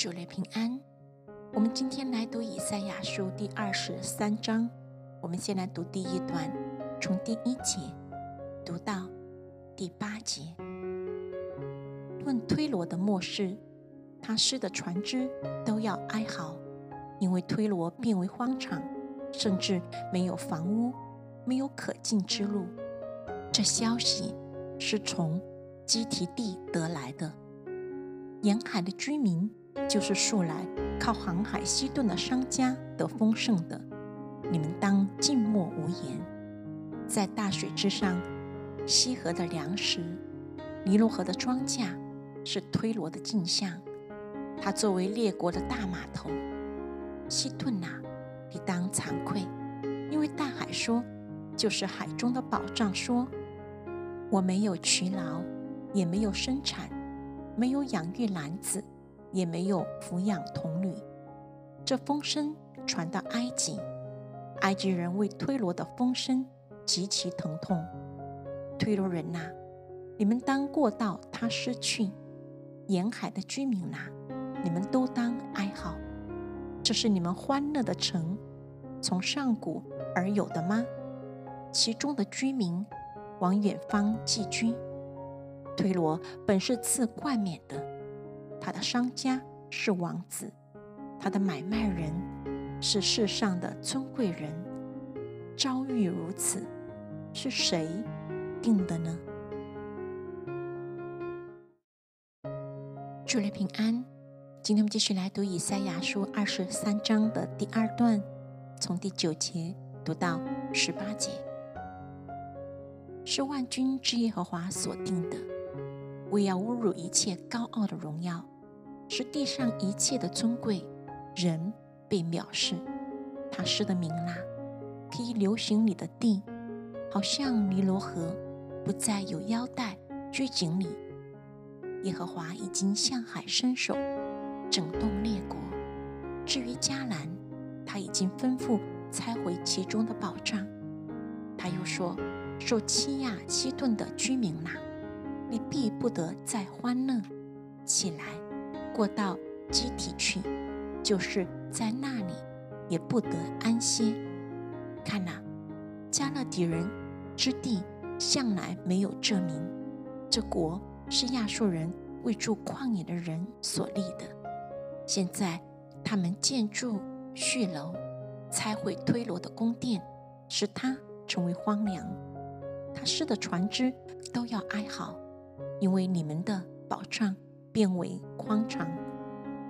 主内平安。我们今天来读以赛亚书第二十三章。我们先来读第一段，从第一节读到第八节。论推罗的末世，他失的船只都要哀嚎，因为推罗变为荒场，甚至没有房屋，没有可进之路。这消息是从基提地得来的。沿海的居民就是素来靠航海西顿的商家得丰盛的，你们当静默无言。在大水之上，西河的粮食，尼罗河的庄稼，是推罗的镜像。它作为列国的大码头，西顿呐，你当惭愧，因为大海说，就是海中的宝藏说，我没有勤劳，也没有生产。没有养育男子，也没有抚养童女。这风声传到埃及，埃及人为推罗的风声极其疼痛。推罗人呐，你们当过道他失去；沿海的居民呐，你们都当哀嚎。这是你们欢乐的城，从上古而有的吗？其中的居民往远方寄居。推罗本是赐冠冕的，他的商家是王子，他的买卖人是世上的尊贵人。遭遇如此，是谁定的呢？祝你平安。今天我们继续来读以赛亚书二十三章的第二段，从第九节读到十八节，是万军之耶和华所定的。为要侮辱一切高傲的荣耀，使地上一切的尊贵人被藐视。他施的名啦，可以流行你的地，好像尼罗河不再有腰带拘谨你。耶和华已经向海伸手，整顿列国。至于迦南，他已经吩咐拆毁其中的宝藏。他又说：受欺压西顿的居民呐。你必不得再欢乐起来，过到基体去，就是在那里也不得安歇。看哪，加勒底人之地向来没有这名，这国是亚述人为住旷野的人所立的。现在他们建筑续楼，拆毁推罗的宫殿，使它成为荒凉。他施的船只都要哀嚎。因为你们的宝藏变为荒场，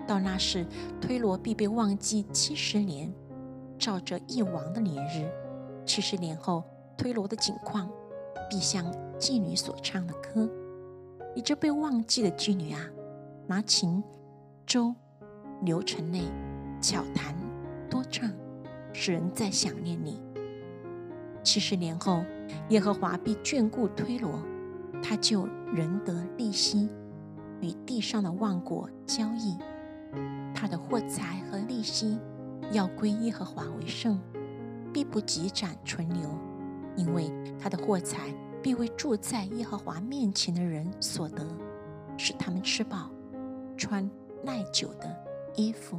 到那时推罗必被忘记七十年，照着一王的年日。七十年后，推罗的景况必像妓女所唱的歌。你这被忘记的妓女啊，拿琴、舟、流程内巧弹多唱，使人在想念你。七十年后，耶和华必眷顾推罗。他就仁得利息，与地上的万国交易。他的货财和利息要归耶和华为圣，必不积攒存留，因为他的货财必为住在耶和华面前的人所得，使他们吃饱，穿耐久的衣服。